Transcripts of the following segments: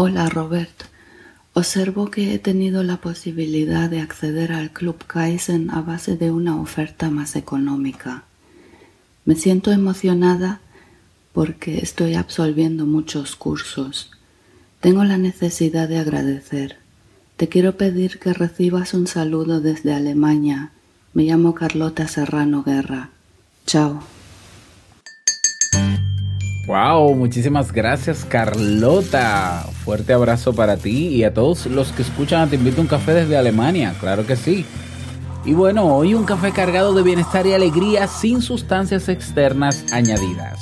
Hola Robert. Observo que he tenido la posibilidad de acceder al Club Kaizen a base de una oferta más económica. Me siento emocionada porque estoy absolviendo muchos cursos. Tengo la necesidad de agradecer. Te quiero pedir que recibas un saludo desde Alemania. Me llamo Carlota Serrano Guerra. Chao. Wow, muchísimas gracias Carlota. Fuerte abrazo para ti y a todos los que escuchan Te invito a un café desde Alemania, claro que sí. Y bueno, hoy un café cargado de bienestar y alegría sin sustancias externas añadidas.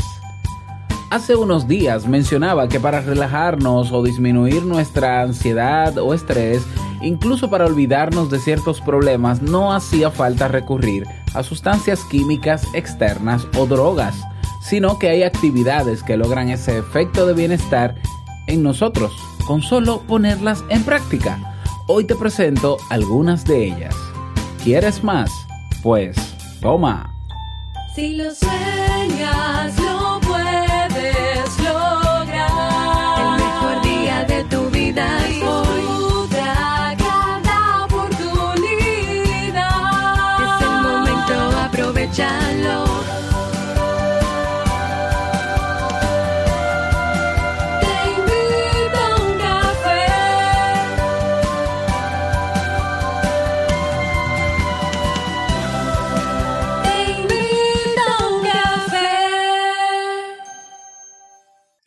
Hace unos días mencionaba que para relajarnos o disminuir nuestra ansiedad o estrés, incluso para olvidarnos de ciertos problemas, no hacía falta recurrir a sustancias químicas externas o drogas sino que hay actividades que logran ese efecto de bienestar en nosotros, con solo ponerlas en práctica. Hoy te presento algunas de ellas. ¿Quieres más? Pues toma. Si lo sueñas, lo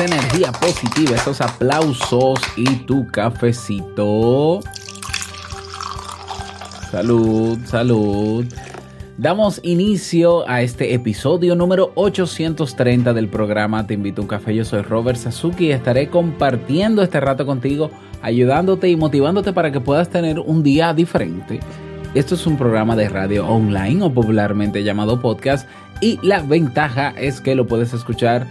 Energía positiva, esos aplausos y tu cafecito. Salud, salud. Damos inicio a este episodio número 830 del programa Te invito a un café. Yo soy Robert Sasuki y estaré compartiendo este rato contigo, ayudándote y motivándote para que puedas tener un día diferente. Esto es un programa de radio online o popularmente llamado podcast y la ventaja es que lo puedes escuchar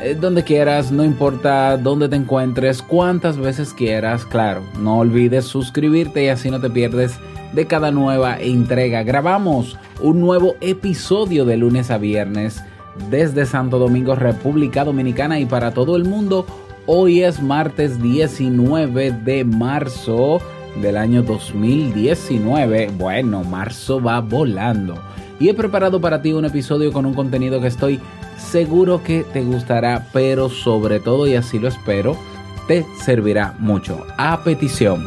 eh, donde quieras, no importa dónde te encuentres, cuántas veces quieras, claro, no olvides suscribirte y así no te pierdes de cada nueva entrega. Grabamos un nuevo episodio de lunes a viernes desde Santo Domingo, República Dominicana y para todo el mundo. Hoy es martes 19 de marzo del año 2019. Bueno, marzo va volando. Y he preparado para ti un episodio con un contenido que estoy seguro que te gustará, pero sobre todo, y así lo espero, te servirá mucho. A petición.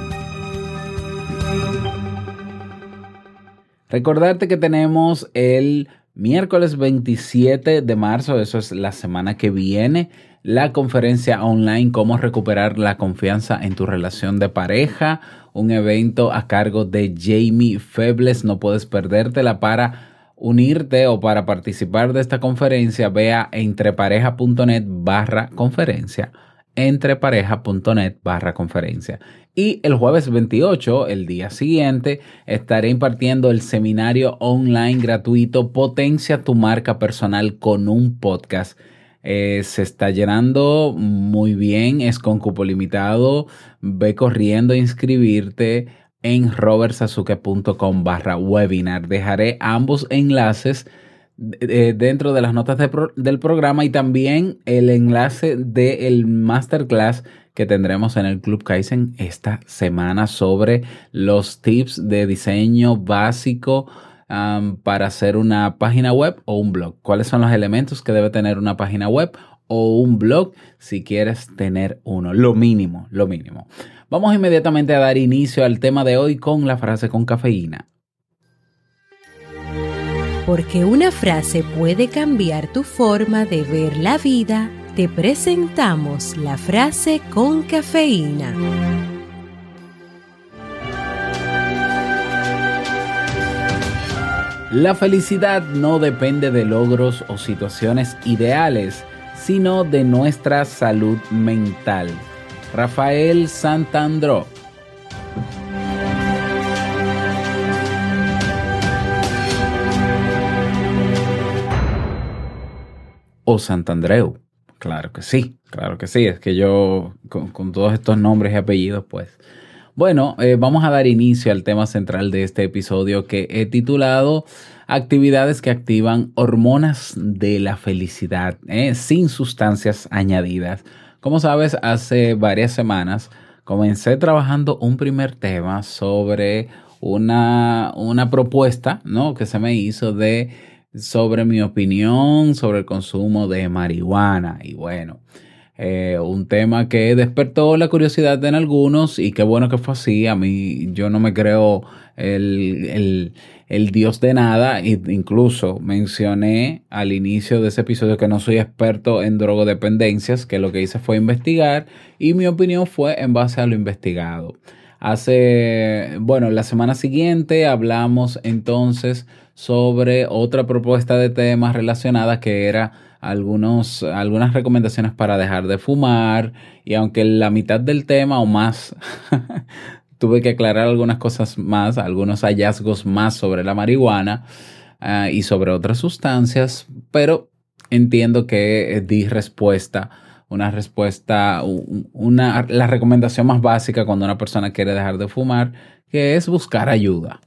Recordarte que tenemos el miércoles 27 de marzo, eso es la semana que viene, la conferencia online Cómo recuperar la confianza en tu relación de pareja, un evento a cargo de Jamie Febles, no puedes perdértela para unirte o para participar de esta conferencia, vea entrepareja.net barra conferencia, entrepareja.net barra conferencia. Y el jueves 28, el día siguiente, estaré impartiendo el seminario online gratuito Potencia tu marca personal con un podcast. Eh, se está llenando muy bien, es con cupo limitado. Ve corriendo a inscribirte en robertsazuke.com barra webinar. Dejaré ambos enlaces dentro de las notas del programa y también el enlace del masterclass que tendremos en el Club Kaizen esta semana sobre los tips de diseño básico para hacer una página web o un blog. ¿Cuáles son los elementos que debe tener una página web o un blog si quieres tener uno? Lo mínimo, lo mínimo. Vamos inmediatamente a dar inicio al tema de hoy con la frase con cafeína. Porque una frase puede cambiar tu forma de ver la vida, te presentamos la frase con cafeína. La felicidad no depende de logros o situaciones ideales, sino de nuestra salud mental. Rafael Santandro. O Santandreu. Claro que sí, claro que sí. Es que yo con, con todos estos nombres y apellidos, pues... Bueno, eh, vamos a dar inicio al tema central de este episodio que he titulado Actividades que activan hormonas de la felicidad ¿eh? sin sustancias añadidas como sabes, hace varias semanas comencé trabajando un primer tema sobre una, una propuesta ¿no? que se me hizo de sobre mi opinión sobre el consumo de marihuana. Y bueno, eh, un tema que despertó la curiosidad en algunos y qué bueno que fue así. A mí yo no me creo el, el, el dios de nada. E incluso mencioné al inicio de ese episodio que no soy experto en drogodependencias, que lo que hice fue investigar y mi opinión fue en base a lo investigado. Hace, bueno, la semana siguiente hablamos entonces sobre otra propuesta de temas relacionada que era algunos, algunas recomendaciones para dejar de fumar y aunque la mitad del tema o más tuve que aclarar algunas cosas más, algunos hallazgos más sobre la marihuana uh, y sobre otras sustancias, pero entiendo que di respuesta una respuesta, una, la recomendación más básica cuando una persona quiere dejar de fumar, que es buscar ayuda.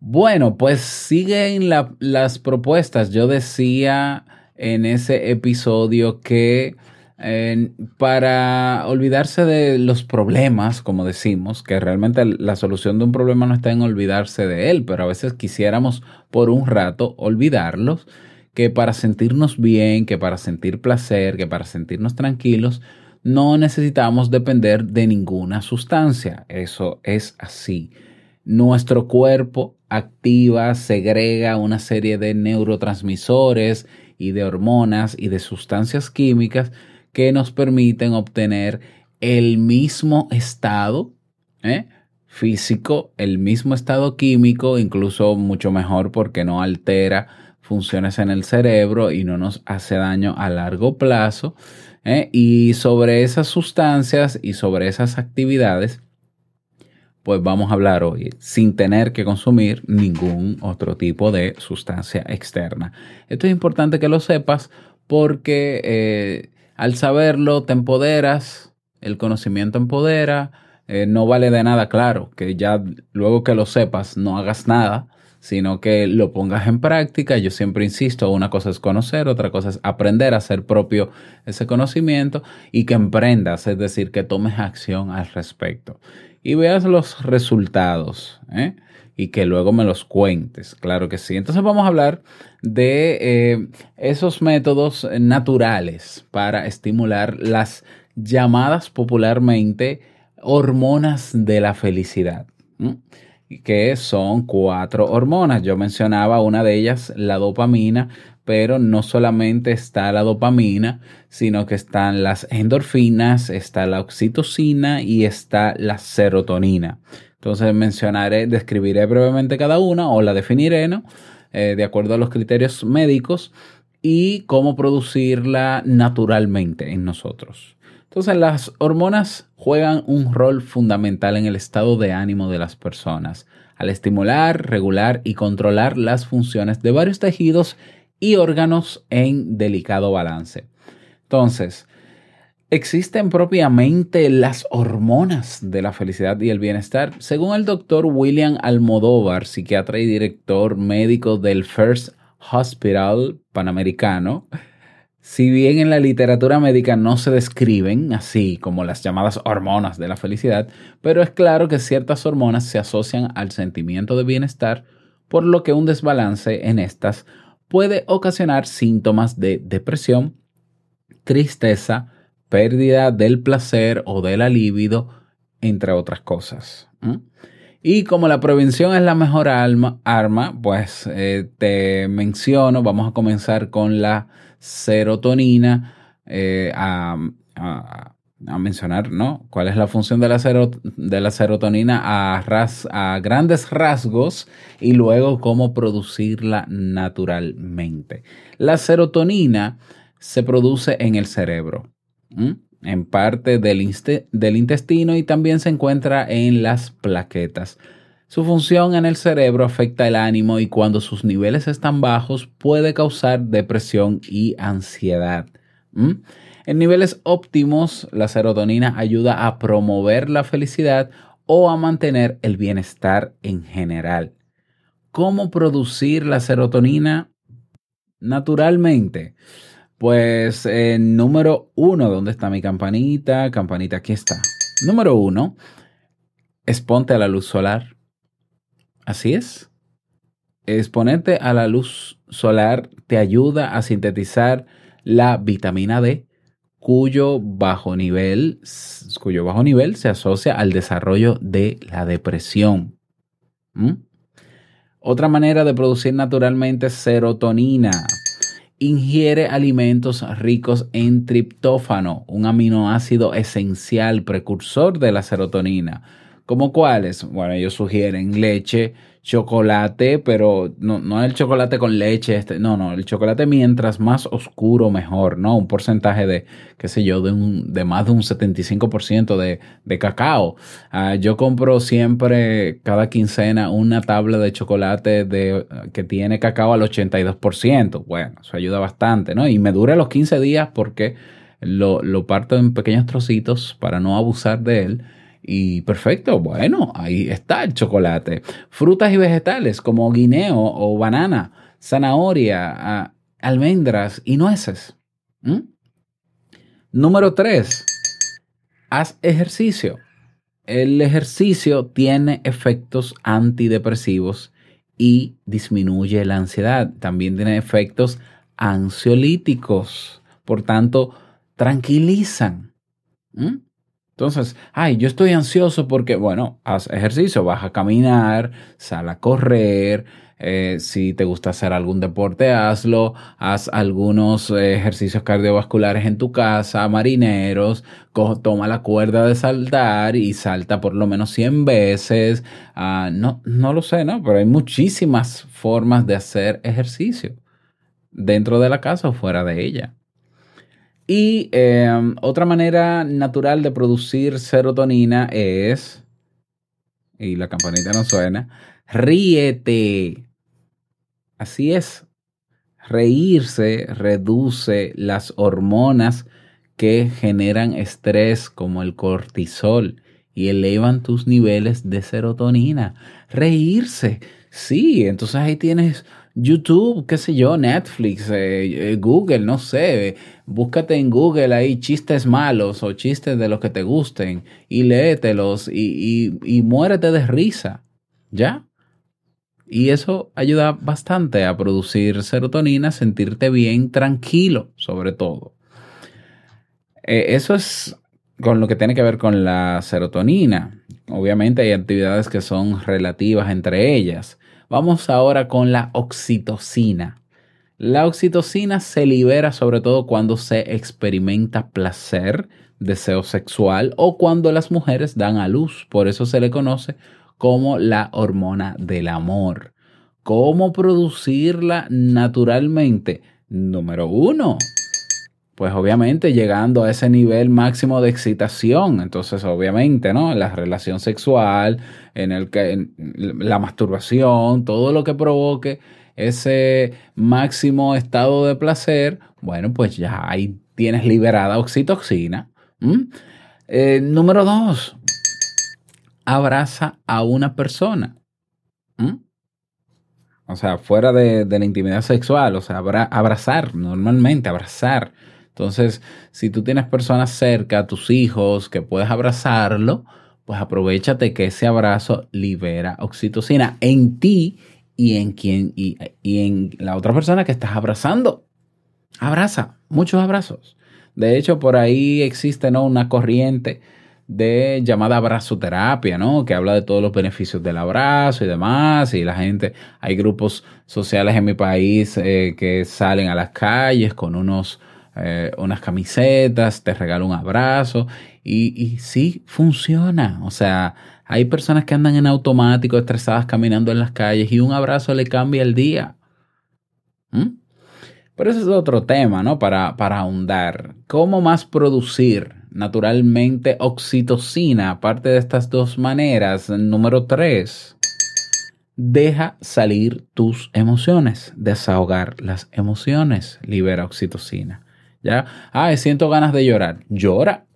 Bueno, pues siguen las propuestas. Yo decía en ese episodio que para olvidarse de los problemas, como decimos, que realmente la solución de un problema no está en olvidarse de él, pero a veces quisiéramos por un rato olvidarlos que para sentirnos bien, que para sentir placer, que para sentirnos tranquilos, no necesitamos depender de ninguna sustancia. Eso es así. Nuestro cuerpo activa, segrega una serie de neurotransmisores y de hormonas y de sustancias químicas que nos permiten obtener el mismo estado ¿eh? físico, el mismo estado químico, incluso mucho mejor porque no altera funciones en el cerebro y no nos hace daño a largo plazo. ¿eh? Y sobre esas sustancias y sobre esas actividades, pues vamos a hablar hoy sin tener que consumir ningún otro tipo de sustancia externa. Esto es importante que lo sepas porque eh, al saberlo te empoderas, el conocimiento empodera, eh, no vale de nada, claro, que ya luego que lo sepas no hagas nada, sino que lo pongas en práctica. Yo siempre insisto, una cosa es conocer, otra cosa es aprender a hacer propio ese conocimiento y que emprendas, es decir, que tomes acción al respecto y veas los resultados. ¿eh? y que luego me los cuentes, claro que sí. Entonces vamos a hablar de eh, esos métodos naturales para estimular las llamadas popularmente hormonas de la felicidad que son cuatro hormonas. Yo mencionaba una de ellas, la dopamina, pero no solamente está la dopamina, sino que están las endorfinas, está la oxitocina y está la serotonina. Entonces mencionaré, describiré brevemente cada una o la definiré, ¿no? Eh, de acuerdo a los criterios médicos y cómo producirla naturalmente en nosotros. Entonces las hormonas juegan un rol fundamental en el estado de ánimo de las personas, al estimular, regular y controlar las funciones de varios tejidos y órganos en delicado balance. Entonces, ¿existen propiamente las hormonas de la felicidad y el bienestar? Según el doctor William Almodóvar, psiquiatra y director médico del First Hospital Panamericano, si bien en la literatura médica no se describen así como las llamadas hormonas de la felicidad, pero es claro que ciertas hormonas se asocian al sentimiento de bienestar, por lo que un desbalance en estas puede ocasionar síntomas de depresión, tristeza, pérdida del placer o de la libido, entre otras cosas. Y como la prevención es la mejor arma, pues eh, te menciono, vamos a comenzar con la serotonina, eh, a, mencionar, ¿no? ¿Cuál es la función de la, de la serotonina a, a grandes rasgos y luego cómo producirla naturalmente? La serotonina se produce en el cerebro, en parte del, del intestino y también se encuentra en las plaquetas. Su función en el cerebro afecta el ánimo y cuando sus niveles están bajos puede causar depresión y ansiedad. ¿Mm? En niveles óptimos, la serotonina ayuda a promover la felicidad o a mantener el bienestar en general. ¿Cómo producir la serotonina naturalmente? Pues eh, número uno, ¿dónde está mi campanita? Campanita, aquí está. Número uno, exponte a la luz solar. Así es. Exponerte a la luz solar te ayuda a sintetizar la vitamina D, cuyo bajo nivel, cuyo bajo nivel se asocia al desarrollo de la depresión. Otra manera de producir naturalmente serotonina. Ingiere alimentos ricos en triptófano, un aminoácido esencial precursor de la serotonina ¿Cómo cuáles? Bueno, ellos sugieren leche, chocolate, pero no, no el chocolate con leche, este, no, no, el chocolate mientras más oscuro mejor, ¿no? Un porcentaje de, qué sé yo, de, un, de más de un 75% de, de cacao. Ah, yo compro siempre, cada quincena, una tabla de chocolate de, que tiene cacao al 82%. Bueno, eso ayuda bastante, ¿no? Y me dura los 15 días porque lo, lo parto en pequeños trocitos para no abusar de él y perfecto, bueno, ahí está el chocolate. Frutas y vegetales como guineo o banana, zanahoria, almendras y nueces. Número 3. Haz ejercicio. El ejercicio tiene efectos antidepresivos y disminuye la ansiedad. También tiene efectos ansiolíticos. Por tanto, tranquilizan. Entonces, ay, yo estoy ansioso porque, bueno, haz ejercicio, vas a caminar, sal a correr, eh, si te gusta hacer algún deporte, hazlo, haz algunos ejercicios cardiovasculares en tu casa, marineros, toma la cuerda de saltar y salta por lo menos 100 veces. Ah, no, no lo sé, ¿no? Pero hay muchísimas formas de hacer ejercicio dentro de la casa o fuera de ella. Y em, otra manera natural de producir serotonina es, y la campanita no suena, ríete. Así es. Reírse reduce las hormonas que generan estrés como el cortisol y elevan tus niveles de serotonina. Reírse. Sí, entonces ahí tienes YouTube, qué sé yo, Netflix, eh, eh, Google, no sé. Búscate en Google ahí chistes malos o chistes de los que te gusten y léetelos y, y, y muérete de risa. ¿Ya? Y eso ayuda bastante a producir serotonina, sentirte bien, tranquilo, sobre todo. Eh, eso es con lo que tiene que ver con la serotonina. Obviamente hay actividades que son relativas entre ellas. Vamos ahora con la oxitocina. La oxitocina se libera sobre todo cuando se experimenta placer, deseo sexual o cuando las mujeres dan a luz. Por eso se le conoce como la hormona del amor. ¿Cómo producirla naturalmente? Número uno, pues obviamente llegando a ese nivel máximo de excitación. Entonces, obviamente, ¿no? La relación sexual, en el que la masturbación, todo lo que provoque ese máximo estado de placer, bueno, pues ya ahí tienes liberada oxitocina. Eh, número dos, abraza a una persona. O sea, fuera de, de, la intimidad sexual, o sea, abrazar normalmente, abrazar entonces, si tú tienes personas cerca, tus hijos, que puedes abrazarlo, pues aprovechate que ese abrazo libera oxitocina en ti y en quien y, en la otra persona que estás abrazando. Abraza, muchos abrazos. De hecho, por ahí existe ¿no? una corriente de llamada abrazoterapia, ¿no? Que habla de todos los beneficios del abrazo y demás. Y la gente, hay grupos sociales en mi país eh, que salen a las calles con unos eh, unas camisetas, te regalo un abrazo y, y sí, funciona. O sea, hay personas que andan en automático, estresadas, caminando en las calles y un abrazo le cambia el día. ¿Mm? Pero ese es otro tema, ¿no? Para, para ahondar. ¿Cómo más producir naturalmente oxitocina, aparte de estas dos maneras? Número tres, deja salir tus emociones, desahogar las emociones, libera oxitocina. ¿Ya? Ah, siento ganas de llorar. Llora.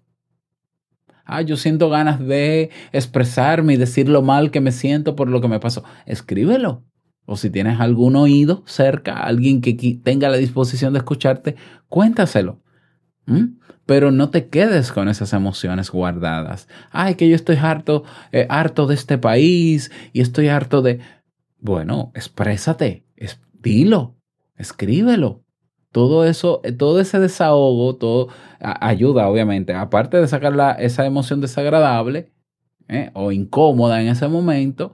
Ah, yo siento ganas de expresarme y decir lo mal que me siento por lo que me pasó. Escríbelo. O si tienes algún oído cerca, alguien que tenga la disposición de escucharte, cuéntaselo. Pero no te quedes con esas emociones guardadas. Ay, que yo estoy harto, eh, harto de este país y estoy harto de... Bueno, exprésate, dilo, escríbelo. Todo eso, eh, todo ese desahogo, todo ayuda, obviamente. Aparte de sacar la, esa emoción desagradable eh, o incómoda en ese momento,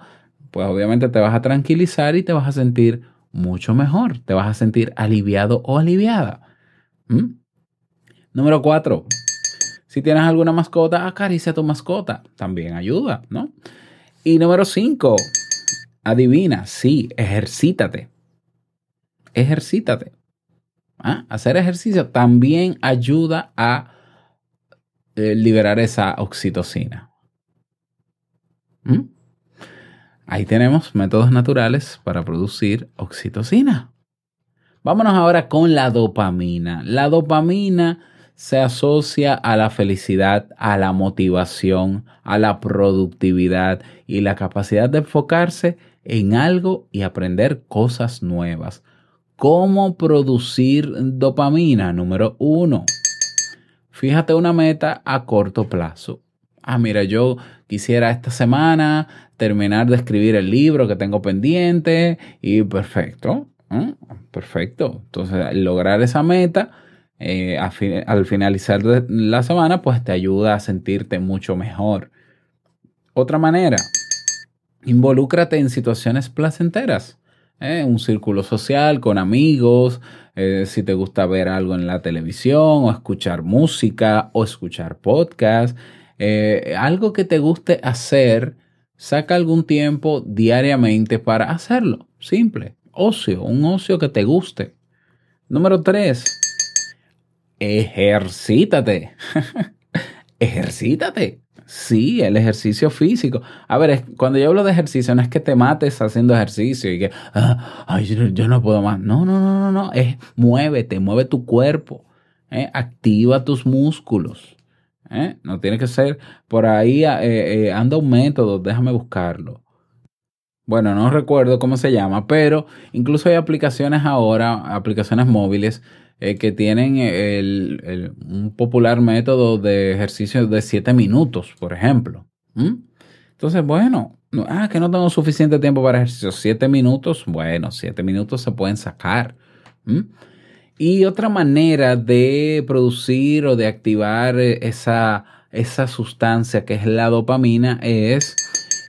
pues obviamente te vas a tranquilizar y te vas a sentir mucho mejor. Te vas a sentir aliviado o aliviada. Número cuatro. Si tienes alguna mascota, acaricia a tu mascota. También ayuda, ¿no? Y número cinco. Adivina, sí, ejercítate. Ejercítate. ¿Ah? Hacer ejercicio también ayuda a eh, liberar esa oxitocina. ¿Mm? Ahí tenemos métodos naturales para producir oxitocina. Vámonos ahora con la dopamina. La dopamina se asocia a la felicidad, a la motivación, a la productividad y la capacidad de enfocarse en algo y aprender cosas nuevas. ¿Cómo producir dopamina? Número uno. Fíjate una meta a corto plazo. Ah, mira, yo quisiera esta semana terminar de escribir el libro que tengo pendiente y perfecto, ¿eh? perfecto. Entonces, lograr esa meta eh, al finalizar la semana, pues te ayuda a sentirte mucho mejor. Otra manera, involúcrate en situaciones placenteras. ¿Eh? Un círculo social con amigos, si te gusta ver algo en la televisión o escuchar música o escuchar podcast, algo que te guste hacer Saca algún tiempo diariamente para hacerlo. Simple. Ocio, un ocio que te guste. Número tres, ejercítate. ejercítate. Sí, el ejercicio físico. A ver, cuando yo hablo de ejercicio, no es que te mates haciendo ejercicio y que, ah, ay, yo, no puedo más. No, no, no, no, no. Es muévete, mueve tu cuerpo. ¿eh? Activa tus músculos. ¿eh? No tiene que ser por ahí, eh, anda un método, déjame buscarlo. Bueno, no recuerdo cómo se llama, pero incluso hay aplicaciones ahora, aplicaciones móviles, que tienen el, un popular método de ejercicio de 7 minutos, por ejemplo. Entonces, bueno, ah, que no tengo suficiente tiempo para ejercicio. 7 minutos, bueno, 7 minutos se pueden sacar. Y otra manera de producir o de activar eh, esa, esa sustancia que es la dopamina es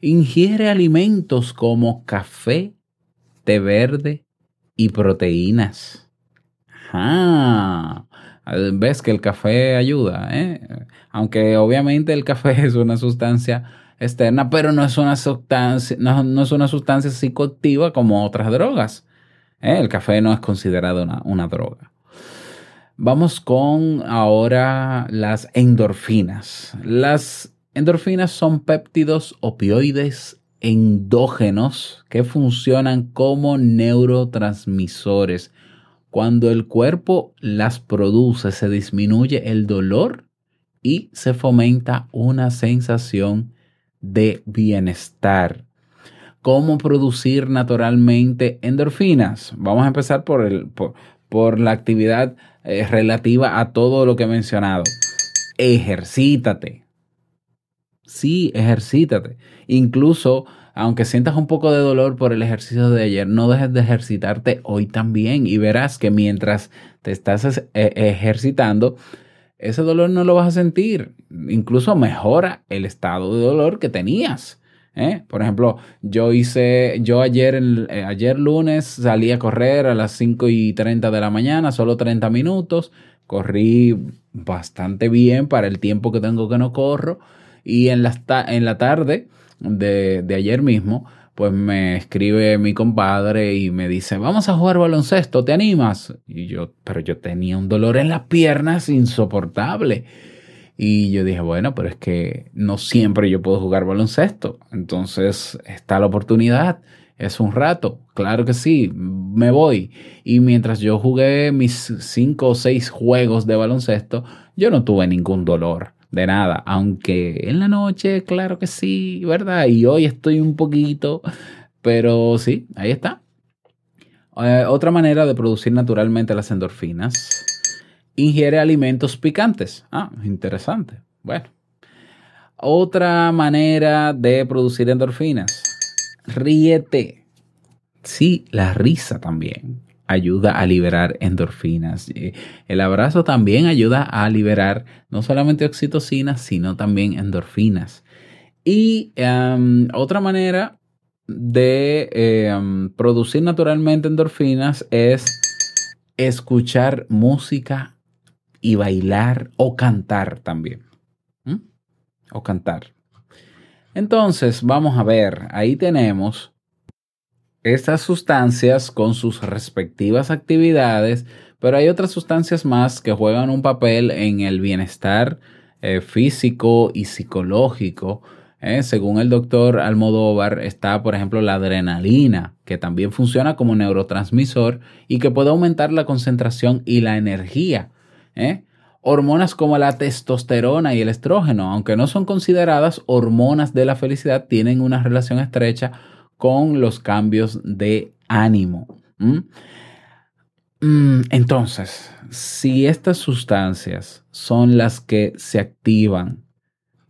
ingiere alimentos como café, té verde y proteínas. Ajá. Ves que el café ayuda, ¿eh? aunque obviamente el café es una sustancia externa, pero no es una sustancia, no, no es una sustancia psicoactiva como otras drogas. ¿eh? El café no es considerado una, droga. Vamos con ahora las endorfinas. Las endorfinas son péptidos opioides endógenos que funcionan como neurotransmisores. Cuando el cuerpo las produce, se disminuye el dolor y se fomenta una sensación de bienestar cómo producir naturalmente endorfinas. Vamos a empezar por, el, por, la actividad eh, relativa a todo lo que he mencionado. Ejercítate. Sí, ejercítate. Incluso, aunque sientas un poco de dolor por el ejercicio de ayer, no dejes de ejercitarte hoy también y verás que mientras te estás e, ejercitando, ese dolor no lo vas a sentir. Incluso mejora el estado de dolor que tenías. ¿eh? Por ejemplo, yo hice, yo ayer, eh, ayer lunes salí a correr a las 5 y 30 de la mañana, solo 30 minutos. Corrí bastante bien para el tiempo que tengo que no corro. Y en la, en la tarde de, de ayer mismo, pues me escribe mi compadre y me dice, vamos a jugar baloncesto, ¿te animas? Y yo, pero yo tenía un dolor en las piernas insoportable. Y yo dije, bueno, pero es que no siempre yo puedo jugar baloncesto. Entonces está la oportunidad. Es un rato, claro que sí, me voy. Y mientras yo jugué mis cinco o seis juegos de baloncesto, yo no tuve ningún dolor de nada, aunque en la noche, claro que sí, ¿verdad? Y hoy estoy un poquito, pero sí, ahí está. Eh, otra manera de producir naturalmente las endorfinas, ingiere alimentos picantes. Ah, interesante. Bueno. Otra manera de producir endorfinas, ríete. Sí, la risa también ayuda a liberar endorfinas. El abrazo también ayuda a liberar no solamente oxitocina, sino también endorfinas. Y em, otra manera de em, producir naturalmente endorfinas es escuchar música y bailar o cantar también. O cantar. Entonces, vamos a ver, ahí tenemos estas sustancias con sus respectivas actividades, pero hay otras sustancias más que juegan un papel en el bienestar eh, físico y psicológico. ¿eh? Según el doctor Almodóvar, está, por ejemplo, la adrenalina, que también funciona como neurotransmisor y que puede aumentar la concentración y la energía. ¿eh? Hormonas como la testosterona y el estrógeno, aunque no son consideradas hormonas de la felicidad, tienen una relación estrecha con los cambios de ánimo. Mm, entonces, si estas sustancias son las que se activan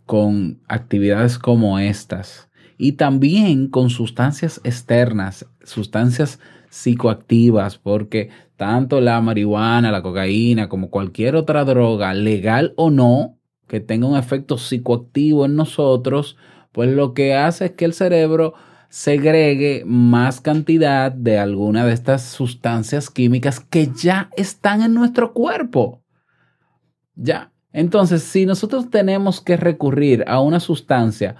con actividades como estas y también con sustancias externas, sustancias psicoactivas, porque tanto la marihuana, la cocaína, como cualquier otra droga, legal o no, que tenga un efecto psicoactivo en nosotros, pues lo que hace es que el cerebro segregue más cantidad de alguna de estas sustancias químicas que ya están en nuestro cuerpo. Ya. Entonces, si nosotros tenemos que recurrir a una sustancia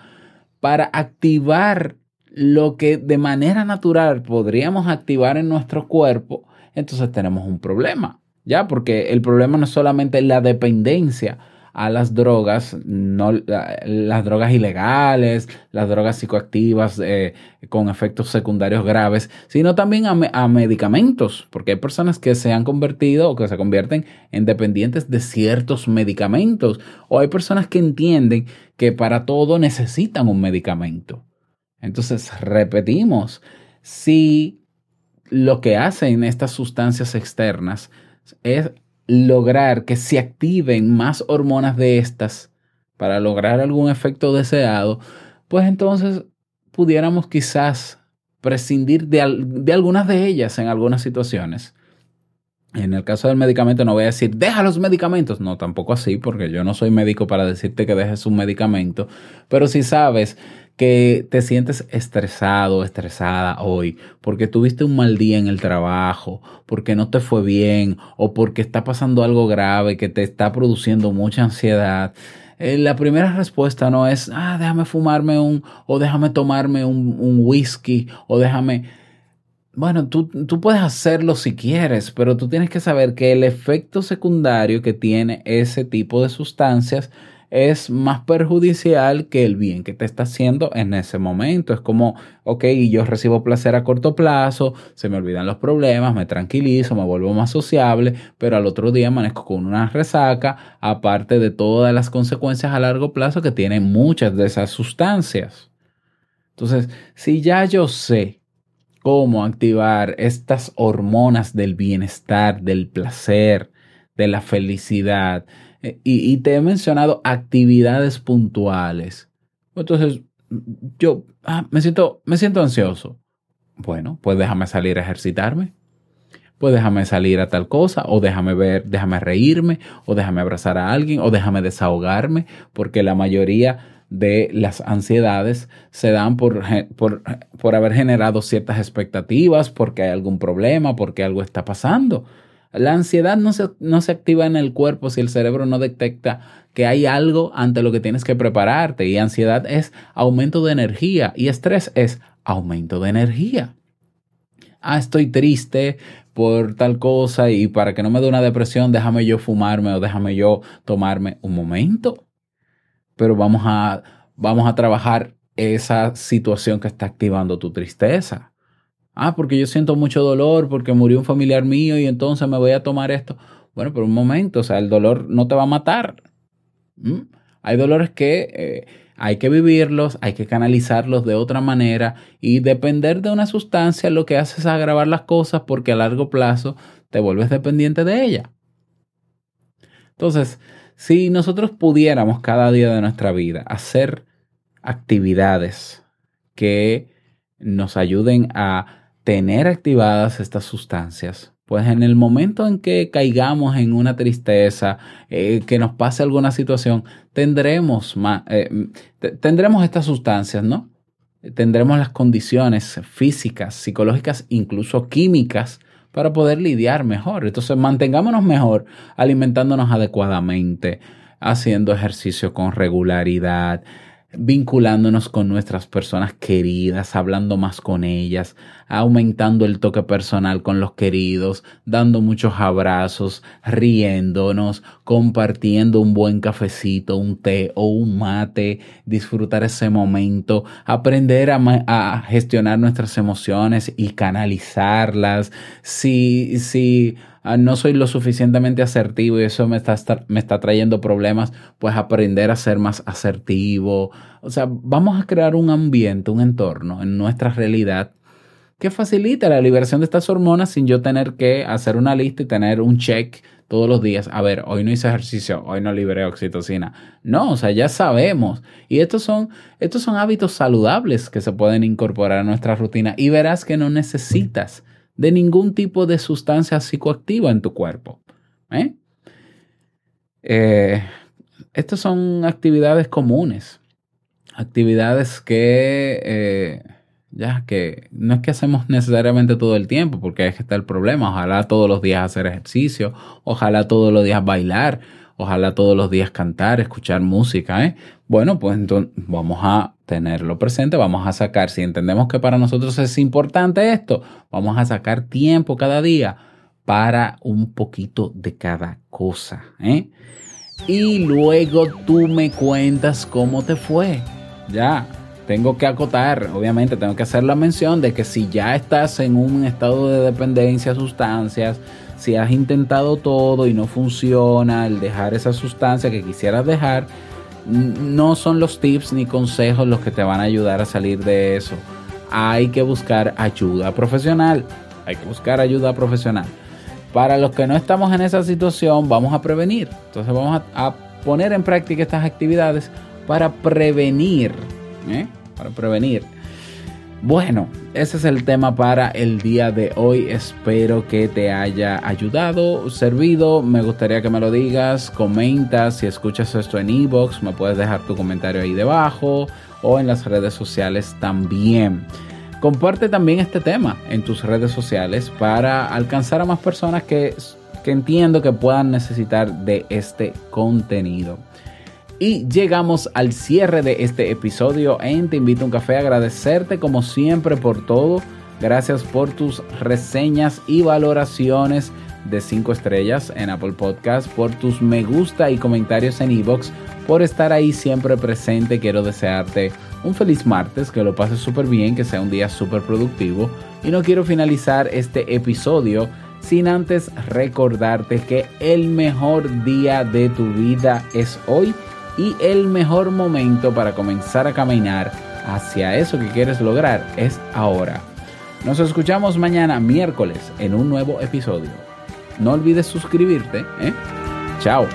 para activar lo que de manera natural podríamos activar en nuestro cuerpo, entonces tenemos un problema, ¿ya? Porque el problema no es solamente la dependencia, a las drogas, no, las drogas ilegales, las drogas psicoactivas eh, con efectos secundarios graves, sino también a, medicamentos, porque hay personas que se han convertido o que se convierten en dependientes de ciertos medicamentos, o hay personas que entienden que para todo necesitan un medicamento. Entonces, repetimos, si lo que hacen estas sustancias externas es lograr que se activen más hormonas de estas para lograr algún efecto deseado, pues entonces pudiéramos quizás prescindir de, de, algunas de ellas en algunas situaciones. En el caso del medicamento no voy a decir, deja los medicamentos. No, tampoco así, porque yo no soy médico para decirte que dejes un medicamento. Pero si sabes que te sientes estresado, estresada hoy, porque tuviste un mal día en el trabajo, porque no te fue bien o porque está pasando algo grave que te está produciendo mucha ansiedad, eh, la primera respuesta no es, ah, déjame fumarme un, o déjame tomarme un, un whisky, o déjame... Bueno, tú, tú puedes hacerlo si quieres, pero tú tienes que saber que el efecto secundario que tiene ese tipo de sustancias es más perjudicial que el bien que te está haciendo en ese momento. Es como, ok, yo recibo placer a corto plazo, se me olvidan los problemas, me tranquilizo, me vuelvo más sociable, pero al otro día amanezco con una resaca, aparte de todas las consecuencias a largo plazo que tienen muchas de esas sustancias. Entonces, si ya yo sé cómo activar estas hormonas del bienestar, del placer, de la felicidad, eh, y, te he mencionado actividades puntuales. Entonces, yo ah, me, siento, me siento ansioso. Bueno, pues déjame salir a ejercitarme. Pues déjame salir a tal cosa, o déjame ver, déjame reírme, o déjame abrazar a alguien, o déjame desahogarme, porque la mayoría de las ansiedades se dan por, por, por haber generado ciertas expectativas, porque hay algún problema, porque algo está pasando. La ansiedad no se, no se, activa en el cuerpo si el cerebro no detecta que hay algo ante lo que tienes que prepararte. Y ansiedad es aumento de energía y estrés es aumento de energía. Ah, estoy triste por tal cosa y para que no me dé una depresión, déjame yo fumarme o déjame yo tomarme un momento. Pero vamos a, vamos a trabajar esa situación que está activando tu tristeza. Ah, porque yo siento mucho dolor porque murió un familiar mío y entonces me voy a tomar esto. Bueno, pero un momento, o sea, el dolor no te va a matar. ¿Mm? Hay dolores que eh, hay que vivirlos, hay que canalizarlos de otra manera y depender de una sustancia lo que hace es agravar las cosas porque a largo plazo te vuelves dependiente de ella. Entonces, si nosotros pudiéramos cada día de nuestra vida hacer actividades que nos ayuden a tener activadas estas sustancias, pues en el momento en que caigamos en una tristeza, eh, que nos pase alguna situación, tendremos, eh, tendremos estas sustancias, ¿no? Tendremos las condiciones físicas, psicológicas, incluso químicas para poder lidiar mejor. Entonces, mantengámonos mejor alimentándonos adecuadamente, haciendo ejercicio con regularidad, vinculándonos con nuestras personas queridas, hablando más con ellas, aumentando el toque personal con los queridos, dando muchos abrazos, riéndonos, compartiendo un buen cafecito, un té o un mate, disfrutar ese momento, aprender a, gestionar nuestras emociones y canalizarlas. Si, si Ah, no soy lo suficientemente asertivo y eso me está, me está trayendo problemas, pues aprender a ser más asertivo. O sea, vamos a crear un ambiente, un entorno en nuestra realidad que facilite la liberación de estas hormonas sin yo tener que hacer una lista y tener un check todos los días. A ver, hoy no hice ejercicio, hoy no liberé oxitocina. No, o sea, ya sabemos. Y estos son, estos son hábitos saludables que se pueden incorporar a nuestra rutina y verás que no necesitas de ningún tipo de sustancia psicoactiva en tu cuerpo. ¿eh? Eh, estas son actividades comunes, actividades que eh, ya que no es que hacemos necesariamente todo el tiempo, porque es que está el problema. Ojalá todos los días hacer ejercicio, ojalá todos los días bailar, ojalá todos los días cantar, escuchar música. ¿eh? Bueno, pues entonces vamos a tenerlo presente, vamos a sacar, si entendemos que para nosotros es importante esto, vamos a sacar tiempo cada día para un poquito de cada cosa. ¿eh? Y luego tú me cuentas cómo te fue. Ya, tengo que acotar, obviamente tengo que hacer la mención de que si ya estás en un estado de dependencia sustancias, si has intentado todo y no funciona el dejar esa sustancia que quisieras dejar, no son los tips ni consejos los que te van a ayudar a salir de eso. Hay que buscar ayuda profesional. Hay que buscar ayuda profesional. Para los que no estamos en esa situación, vamos a prevenir. Entonces vamos a, poner en práctica estas actividades para prevenir. ¿eh? Para prevenir bueno, ese es el tema para el día de hoy. Espero que te haya ayudado, servido. Me gustaría que me lo digas. Comenta si escuchas esto en ebox. Me puedes dejar tu comentario ahí debajo o en las redes sociales también. Comparte también este tema en tus redes sociales para alcanzar a más personas que, que entiendo que puedan necesitar de este contenido. Y llegamos al cierre de este episodio en Te invito a un café. Agradecerte como siempre por todo. Gracias por tus reseñas y valoraciones de 5 estrellas en Apple Podcast, por tus me gusta y comentarios en iBox, por estar ahí siempre presente. Quiero desearte un feliz martes, que lo pases súper bien, que sea un día súper productivo. Y no quiero finalizar este episodio sin antes recordarte que el mejor día de tu vida es hoy y el mejor momento para comenzar a caminar hacia eso que quieres lograr es ahora. Nos escuchamos mañana miércoles en un nuevo episodio. No olvides suscribirte. ¿eh? Chao.